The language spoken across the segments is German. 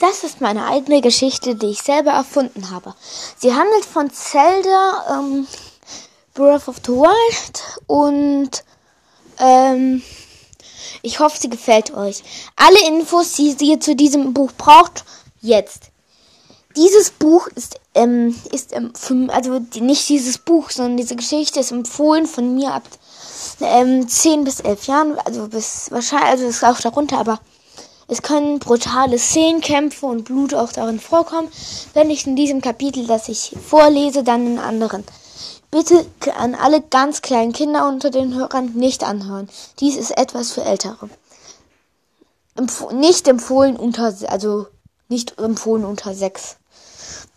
Das ist meine eigene Geschichte, die ich selber erfunden habe. Sie handelt von Zelda ähm, Breath of the Wild und ähm, ich hoffe, sie gefällt euch. Alle Infos, die ihr zu diesem Buch braucht, jetzt. Dieses Buch ist, ähm, ist ähm, also nicht dieses Buch, sondern diese Geschichte ist empfohlen von mir ab ähm, 10 bis 11 Jahren, also bis wahrscheinlich, also ist auch darunter, aber es können brutale Szenen, Kämpfe und Blut auch darin vorkommen. Wenn nicht in diesem Kapitel, das ich vorlese, dann in anderen. Bitte an alle ganz kleinen Kinder unter den Hörern nicht anhören. Dies ist etwas für Ältere. Empf nicht empfohlen unter, also nicht empfohlen unter sechs.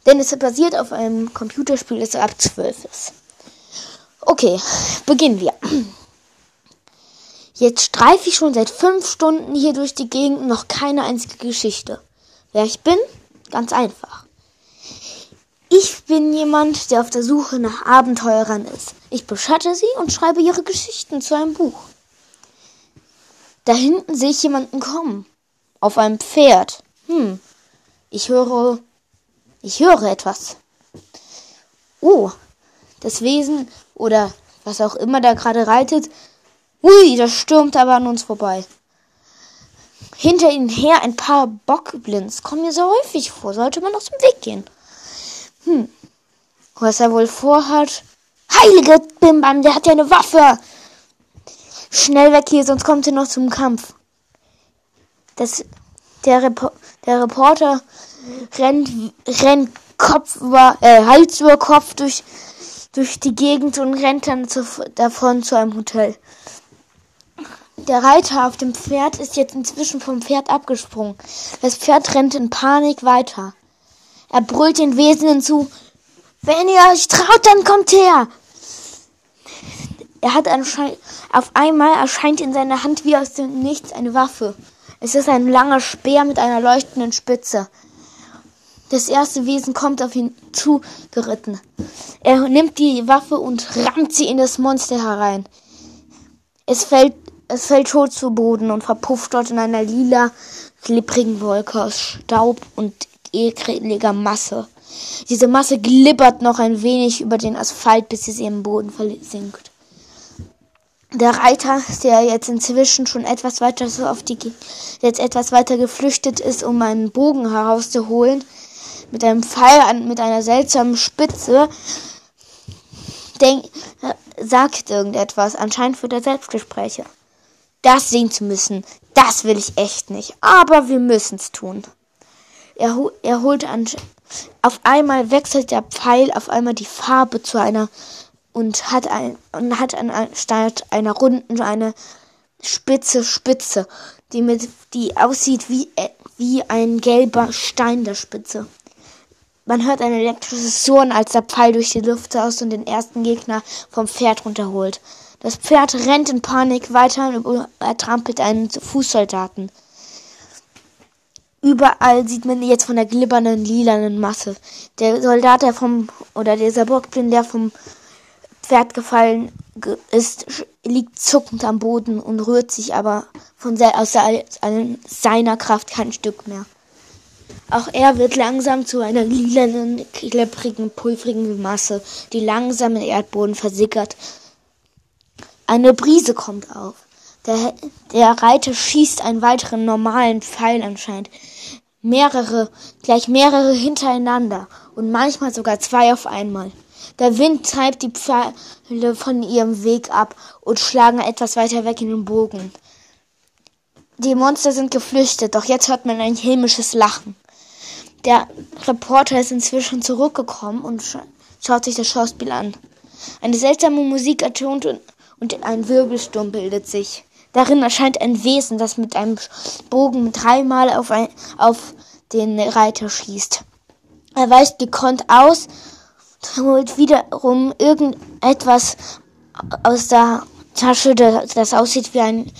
Denn es basiert auf einem Computerspiel, das ab zwölf ist. Okay, beginnen wir. Jetzt streife ich schon seit fünf Stunden hier durch die Gegend und noch keine einzige Geschichte. Wer ich bin? Ganz einfach. Ich bin jemand, der auf der Suche nach Abenteurern ist. Ich beschatte sie und schreibe ihre Geschichten zu einem Buch. Da hinten sehe ich jemanden kommen. Auf einem Pferd. Hm. Ich höre. Ich höre etwas. Oh. Das Wesen oder was auch immer da gerade reitet, Ui, das stürmt aber an uns vorbei. Hinter ihnen her ein paar Bockblins. Kommen mir so häufig vor. Sollte man aus dem Weg gehen. Hm. Was er wohl vorhat? Heilige Bimbam, der hat ja eine Waffe. Schnell weg hier, sonst kommt er noch zum Kampf. Das, der, Repo der Reporter rennt, rennt Kopf über, äh, Hals über Kopf durch, durch die Gegend und rennt dann zu, davon zu einem Hotel. Der Reiter auf dem Pferd ist jetzt inzwischen vom Pferd abgesprungen. Das Pferd rennt in Panik weiter. Er brüllt den Wesenen zu. Wenn ihr euch traut, dann kommt her. Er hat anscheinend, auf einmal erscheint in seiner Hand wie aus dem Nichts eine Waffe. Es ist ein langer Speer mit einer leuchtenden Spitze. Das erste Wesen kommt auf ihn zugeritten. Er nimmt die Waffe und rammt sie in das Monster herein. Es fällt es fällt tot zu Boden und verpufft dort in einer lila, glibbrigen Wolke aus Staub und ekliger Masse. Diese Masse glibbert noch ein wenig über den Asphalt, bis sie im Boden versinkt. Der Reiter, der jetzt inzwischen schon etwas weiter so auf die, jetzt etwas weiter geflüchtet ist, um einen Bogen herauszuholen, mit einem Pfeil an, mit einer seltsamen Spitze, denk, sagt irgendetwas. Anscheinend für der Selbstgespräche. Das sehen zu müssen, das will ich echt nicht. Aber wir müssen's tun. Er, er holt an. Auf einmal wechselt der Pfeil auf einmal die Farbe zu einer und hat ein und hat anstatt einer runden eine spitze Spitze, die mit die aussieht wie wie ein gelber Stein der Spitze. Man hört ein elektrisches Surren, als der Pfeil durch die Luft saust und den ersten Gegner vom Pferd runterholt. Das Pferd rennt in Panik weiter und ertrampelt einen Fußsoldaten. Überall sieht man jetzt von der glibbernden, lilanen Masse. Der Soldat, der vom, oder dieser Bockblind, der vom Pferd gefallen ist, liegt zuckend am Boden und rührt sich aber von aus seiner Kraft kein Stück mehr. Auch er wird langsam zu einer lilanen, klipprigen, pulverigen Masse, die langsam im Erdboden versickert eine Brise kommt auf. Der, der Reiter schießt einen weiteren normalen Pfeil anscheinend. Mehrere, gleich mehrere hintereinander und manchmal sogar zwei auf einmal. Der Wind treibt die Pfeile von ihrem Weg ab und schlagen etwas weiter weg in den Bogen. Die Monster sind geflüchtet, doch jetzt hört man ein hämisches Lachen. Der Reporter ist inzwischen zurückgekommen und schaut sich das Schauspiel an. Eine seltsame Musik ertönt und und ein Wirbelsturm bildet sich. Darin erscheint ein Wesen, das mit einem Bogen dreimal auf, ein, auf den Reiter schießt. Er weicht gekonnt aus, holt wiederum irgendetwas aus der Tasche, das aussieht wie ein,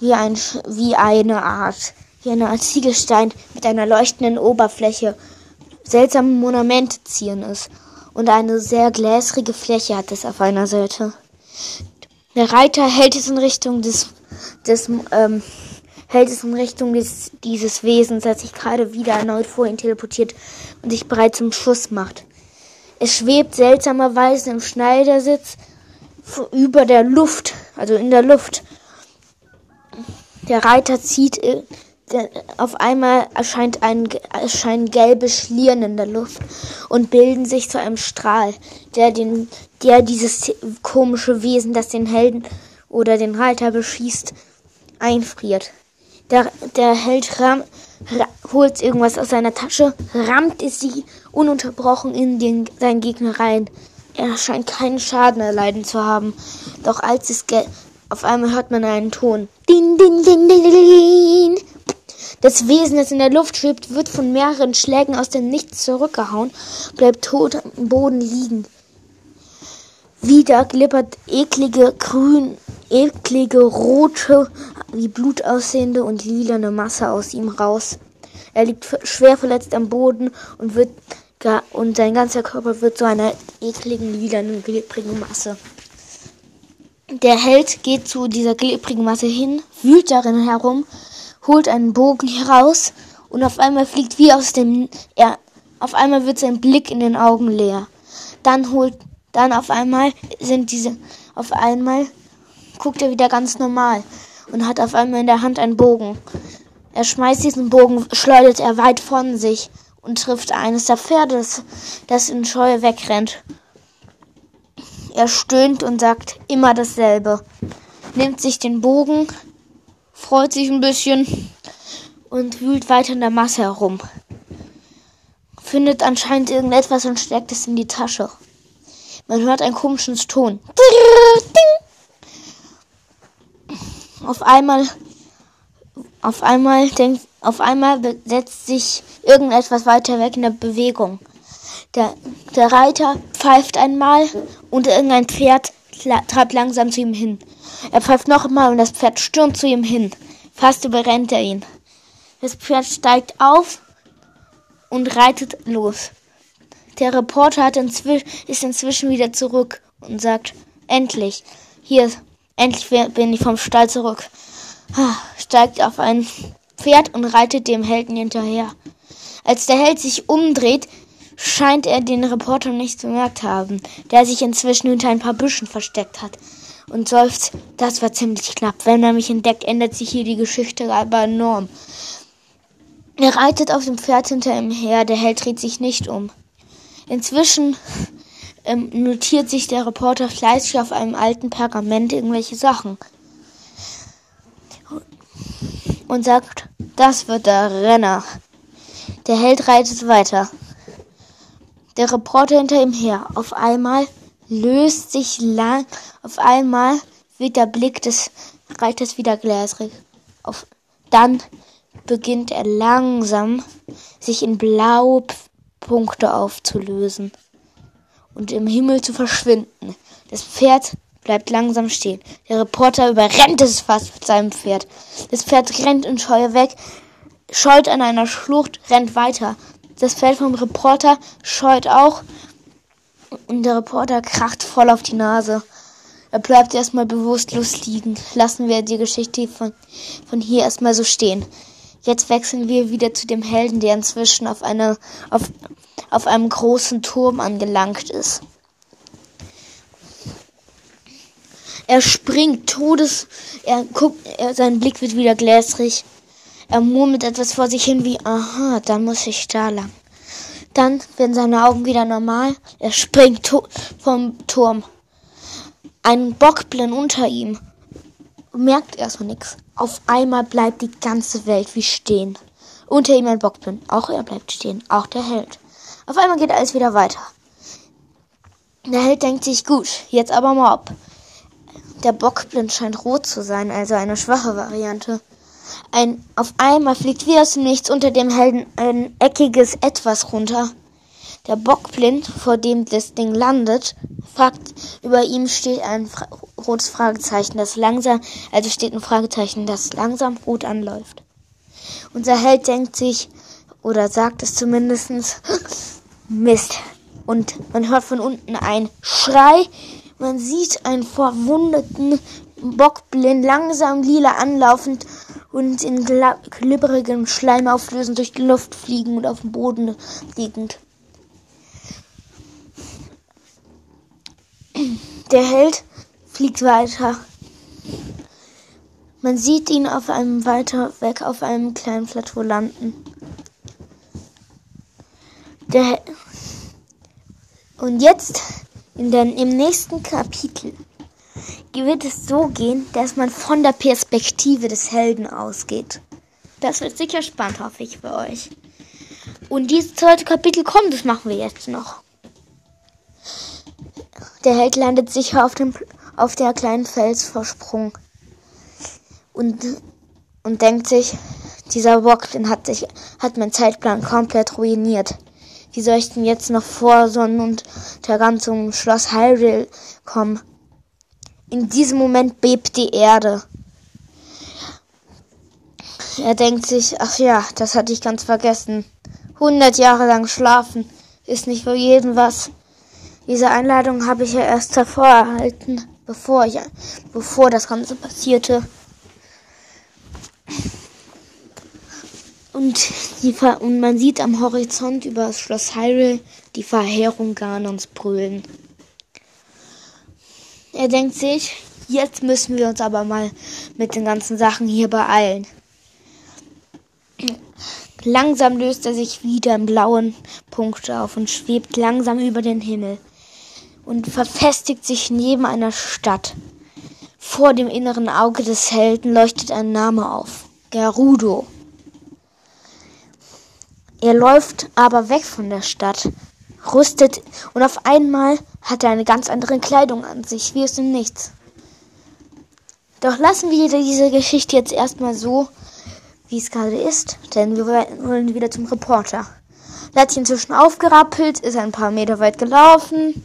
wie ein, wie eine Art, wie eine Art Ziegelstein mit einer leuchtenden Oberfläche, seltsame Monumente ziehen es und eine sehr gläsrige Fläche hat es auf einer Seite. Der Reiter hält es in Richtung des, des ähm, hält es in Richtung des, dieses Wesens, das sich gerade wieder erneut vor ihn teleportiert und sich bereit zum Schuss macht. Es schwebt seltsamerweise im Schneidersitz über der Luft, also in der Luft. Der Reiter zieht, äh, auf einmal erscheint ein, erscheinen gelbe Schlieren in der Luft und bilden sich zu einem Strahl, der den, der dieses komische Wesen, das den Helden oder den Reiter beschießt, einfriert. Der, der Held ram, ra, holt irgendwas aus seiner Tasche, rammt es sie ununterbrochen in den, seinen Gegner rein. Er scheint keinen Schaden erleiden zu haben. Doch als es auf einmal hört man einen Ton. Din, din, din, din, din. Das Wesen, das in der Luft schwebt, wird von mehreren Schlägen aus dem Nichts zurückgehauen, bleibt tot am Boden liegen. Wieder glippert eklige grün, eklige rote, wie Blut aussehende und lilane Masse aus ihm raus. Er liegt schwer verletzt am Boden und wird und sein ganzer Körper wird zu einer ekligen, lilanen, glibrigen Masse. Der Held geht zu dieser glibrigen Masse hin, wühlt darin herum, holt einen Bogen heraus und auf einmal fliegt wie aus dem, er, auf einmal wird sein Blick in den Augen leer. Dann holt dann auf einmal sind diese, auf einmal guckt er wieder ganz normal und hat auf einmal in der Hand einen Bogen. Er schmeißt diesen Bogen, schleudert er weit von sich und trifft eines der Pferde, das, in Scheue wegrennt. Er stöhnt und sagt immer dasselbe. Nimmt sich den Bogen, freut sich ein bisschen und wühlt weiter in der Masse herum. Findet anscheinend irgendetwas und steckt es in die Tasche. Man hört einen komischen Ton. Auf einmal, auf einmal denkt, auf einmal setzt sich irgendetwas weiter weg in der Bewegung. Der, der Reiter pfeift einmal und irgendein Pferd treibt langsam zu ihm hin. Er pfeift noch einmal und das Pferd stürmt zu ihm hin. Fast überrennt er ihn. Das Pferd steigt auf und reitet los. Der Reporter inzwischen, ist inzwischen wieder zurück und sagt, endlich, hier, endlich bin ich vom Stall zurück. Steigt auf ein Pferd und reitet dem Helden hinterher. Als der Held sich umdreht, scheint er den Reporter nicht bemerkt haben, der sich inzwischen hinter ein paar Büschen versteckt hat. Und seufzt, das war ziemlich knapp. Wenn er mich entdeckt, ändert sich hier die Geschichte aber enorm. Er reitet auf dem Pferd hinter ihm her, der Held dreht sich nicht um. Inzwischen ähm, notiert sich der Reporter fleißig auf einem alten Pergament irgendwelche Sachen. Und sagt, das wird der Renner. Der Held reitet weiter. Der Reporter hinter ihm her. Auf einmal löst sich lang, auf einmal wird der Blick des Reiters wieder gläsrig. Auf, dann beginnt er langsam sich in blau Punkte aufzulösen und im Himmel zu verschwinden. Das Pferd bleibt langsam stehen. Der Reporter überrennt es fast mit seinem Pferd. Das Pferd rennt in Scheue weg, scheut an einer Schlucht, rennt weiter. Das Pferd vom Reporter scheut auch und der Reporter kracht voll auf die Nase. Er bleibt erstmal bewusstlos liegen. Lassen wir die Geschichte von, von hier erstmal so stehen. Jetzt wechseln wir wieder zu dem Helden, der inzwischen auf, eine, auf, auf einem großen Turm angelangt ist. Er springt todes, er guckt, er, sein Blick wird wieder gläsrig. Er murmelt etwas vor sich hin wie, aha, dann muss ich da lang. Dann werden seine Augen wieder normal. Er springt vom Turm. Ein Bockblind unter ihm merkt erstmal nichts. Auf einmal bleibt die ganze Welt wie stehen. Unter ihm ein Bockblind. Auch er bleibt stehen. Auch der Held. Auf einmal geht alles wieder weiter. Der Held denkt sich, gut, jetzt aber mal ab. Der Bockblind scheint rot zu sein, also eine schwache Variante. Ein, auf einmal fliegt wie aus dem Nichts unter dem Helden ein eckiges Etwas runter. Der Bockblind, vor dem das Ding landet, fragt, über ihm steht ein Fra rotes Fragezeichen, das langsam, also steht ein Fragezeichen, das langsam rot anläuft. Unser Held denkt sich, oder sagt es zumindestens Mist. Und man hört von unten ein Schrei. Man sieht einen verwundeten Bockblind langsam lila anlaufend und in glibberigem Schleim auflösen, durch die Luft fliegen und auf dem Boden liegend. Der Held fliegt weiter. Man sieht ihn auf einem weiter weg auf einem kleinen Plateau landen. Der und jetzt in den, im nächsten Kapitel wird es so gehen, dass man von der Perspektive des Helden ausgeht. Das wird sicher spannend, hoffe ich, für euch. Und dieses zweite Kapitel kommt, das machen wir jetzt noch. Der Held landet sicher auf, dem, auf der kleinen Felsvorsprung und, und denkt sich, dieser Bock, den hat sich, hat mein Zeitplan komplett ruiniert. Wie soll ich denn jetzt noch vor Sonnenuntergang zum Schloss Hyrule kommen? In diesem Moment bebt die Erde. Er denkt sich, ach ja, das hatte ich ganz vergessen. Hundert Jahre lang schlafen ist nicht für jeden was. Diese Einladung habe ich ja erst davor erhalten, bevor ich, bevor das Ganze passierte. Und, die Ver und man sieht am Horizont über das Schloss Hyrule die Verheerung Ganons brüllen. Er denkt sich, jetzt müssen wir uns aber mal mit den ganzen Sachen hier beeilen. Langsam löst er sich wieder im blauen Punkt auf und schwebt langsam über den Himmel und verfestigt sich neben einer Stadt. Vor dem inneren Auge des Helden leuchtet ein Name auf. Gerudo. Er läuft aber weg von der Stadt, rüstet und auf einmal hat er eine ganz andere Kleidung an sich, wie es im Nichts. Doch lassen wir diese Geschichte jetzt erstmal so, wie es gerade ist, denn wir wollen wieder zum Reporter. Er hat sich inzwischen aufgerappelt, ist ein paar Meter weit gelaufen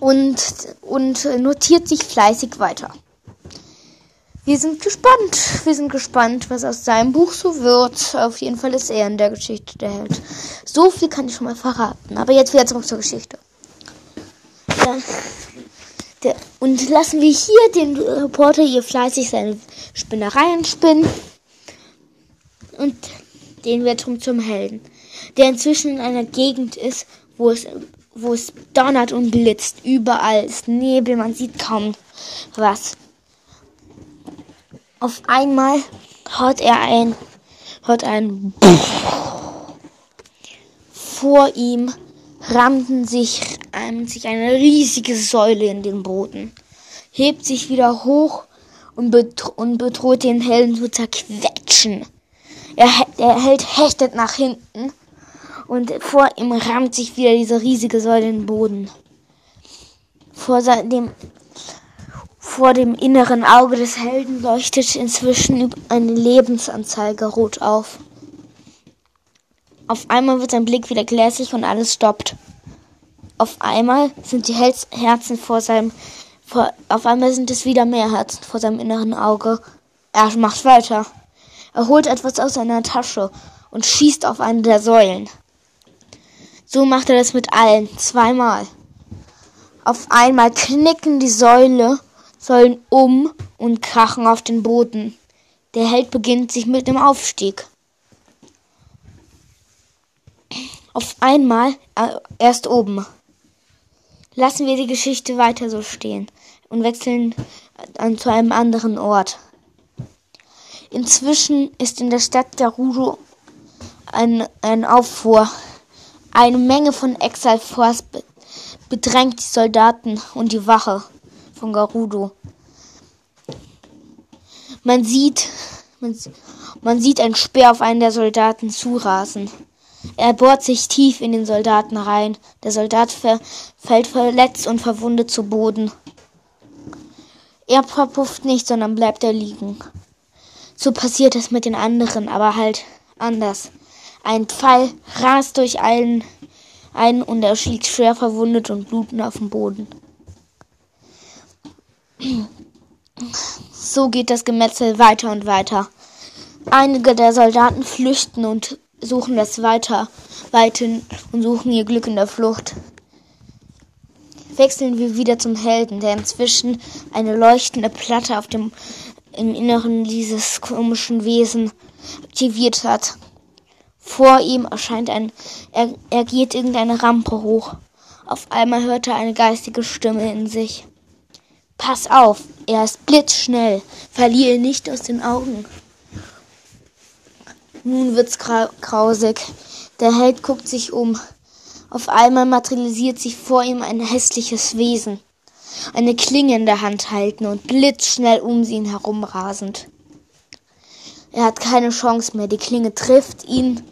und, und notiert sich fleißig weiter. Wir sind gespannt. Wir sind gespannt, was aus seinem Buch so wird. Auf jeden Fall ist er in der Geschichte der Held. So viel kann ich schon mal verraten. Aber jetzt wieder zurück zur Geschichte. Der, und lassen wir hier den Reporter hier fleißig seine Spinnereien spinnen. Und den wird drum zum Helden. Der inzwischen in einer Gegend ist, wo es, wo es donnert und blitzt. Überall ist Nebel, man sieht kaum was. Auf einmal hört er ein, hört ein vor ihm rammten sich, ähm, sich eine riesige Säule in den Boden, hebt sich wieder hoch und, bedro und bedroht den Helden zu zerquetschen. Er, der Held hechtet nach hinten und vor ihm rammt sich wieder diese riesige Säule in den Boden. Vor dem vor dem inneren Auge des Helden leuchtet inzwischen eine Lebensanzeige rot auf. Auf einmal wird sein Blick wieder gläsig und alles stoppt. Auf einmal sind die Herzen vor seinem, vor, auf einmal sind es wieder mehr Herzen vor seinem inneren Auge. Er macht weiter. Er holt etwas aus seiner Tasche und schießt auf eine der Säulen. So macht er das mit allen, zweimal. Auf einmal knicken die Säule sollen um und krachen auf den Boden. Der Held beginnt sich mit dem Aufstieg. Auf einmal äh, erst oben. Lassen wir die Geschichte weiter so stehen und wechseln äh, zu einem anderen Ort. Inzwischen ist in der Stadt der Rudo ein, ein Auffuhr. Eine Menge von Exalforce bedrängt die Soldaten und die Wache von Garudo. Man sieht, man, man sieht ein Speer auf einen der Soldaten zurasen. Er bohrt sich tief in den Soldaten rein. Der Soldat ver fällt verletzt und verwundet zu Boden. Er verpufft nicht, sondern bleibt da liegen. So passiert es mit den anderen, aber halt anders. Ein Pfeil rast durch allen ein und er liegt schwer verwundet und blutend auf dem Boden. So geht das Gemetzel weiter und weiter. Einige der Soldaten flüchten und suchen das weiter, weiten und suchen ihr Glück in der Flucht. Wechseln wir wieder zum Helden, der inzwischen eine leuchtende Platte auf dem im Inneren dieses komischen Wesen aktiviert hat. Vor ihm erscheint ein, er, er geht irgendeine Rampe hoch. Auf einmal hört er eine geistige Stimme in sich. Pass auf, er ist blitzschnell, verliere ihn nicht aus den Augen. Nun wird's grausig. Der Held guckt sich um. Auf einmal materialisiert sich vor ihm ein hässliches Wesen. Eine Klinge in der Hand halten und blitzschnell um ihn herum rasend. Er hat keine Chance mehr. Die Klinge trifft ihn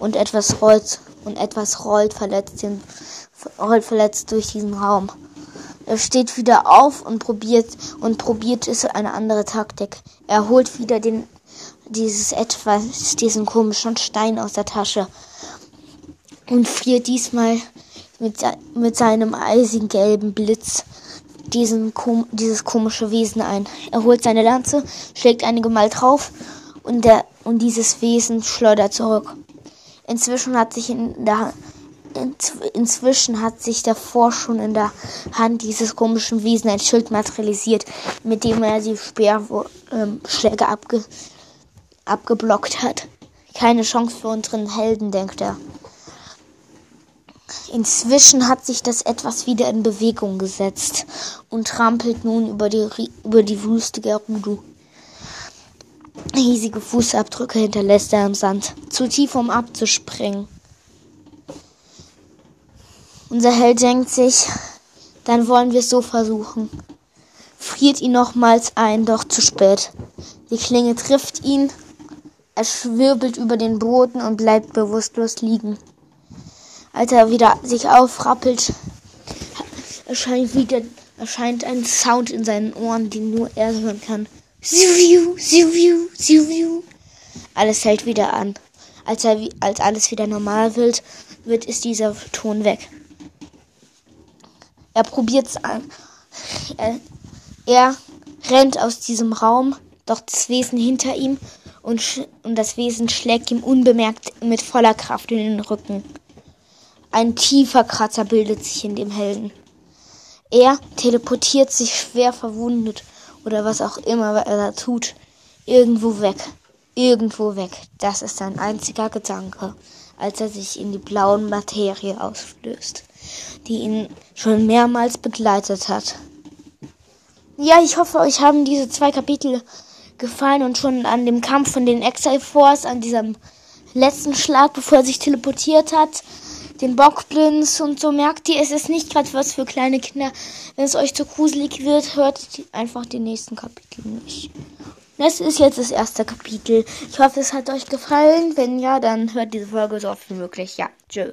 und etwas rollt und etwas rollt verletzt, den, rollt verletzt durch diesen Raum. Er steht wieder auf und probiert und probiert es eine andere Taktik. Er holt wieder den dieses etwas, diesen komischen Stein aus der Tasche und friert diesmal mit, mit seinem eisigen gelben Blitz diesen, dieses komische Wesen ein. Er holt seine Lanze, schlägt einige Mal drauf und, der, und dieses Wesen schleudert zurück. Inzwischen hat sich in der Inzwischen hat sich davor schon in der Hand dieses komischen Wesen ein Schild materialisiert, mit dem er die Speerschläge ähm, abge abgeblockt hat. Keine Chance für unseren Helden, denkt er. Inzwischen hat sich das etwas wieder in Bewegung gesetzt und trampelt nun über die, über die Wüste Gerudo. Riesige Fußabdrücke hinterlässt er im Sand, zu tief um abzuspringen. Unser Held denkt sich, dann wollen wir es so versuchen. Friert ihn nochmals ein, doch zu spät. Die Klinge trifft ihn, er schwirbelt über den Boden und bleibt bewusstlos liegen. Als er wieder sich aufrappelt, erscheint wieder erscheint ein Sound in seinen Ohren, den nur er hören kann. Siviu, siviu, siviu. Alles hält wieder an. Als, er, als alles wieder normal wird, wird ist dieser Ton weg. Er probiert es an. Er, er rennt aus diesem Raum, doch das Wesen hinter ihm und, und das Wesen schlägt ihm unbemerkt mit voller Kraft in den Rücken. Ein tiefer Kratzer bildet sich in dem Helden. Er teleportiert sich schwer verwundet oder was auch immer er da tut, irgendwo weg. Irgendwo weg. Das ist sein einziger Gedanke, als er sich in die blauen Materie ausflößt, die ihn schon mehrmals begleitet hat. Ja, ich hoffe, euch haben diese zwei Kapitel gefallen und schon an dem Kampf von den Exile Force, an diesem letzten Schlag, bevor er sich teleportiert hat, den Bockblins und so merkt ihr, es ist nicht gerade was für kleine Kinder. Wenn es euch zu gruselig wird, hört einfach die nächsten Kapitel nicht. Das ist jetzt das erste Kapitel. Ich hoffe, es hat euch gefallen. Wenn ja, dann hört diese Folge so oft wie möglich. Ja, tschö.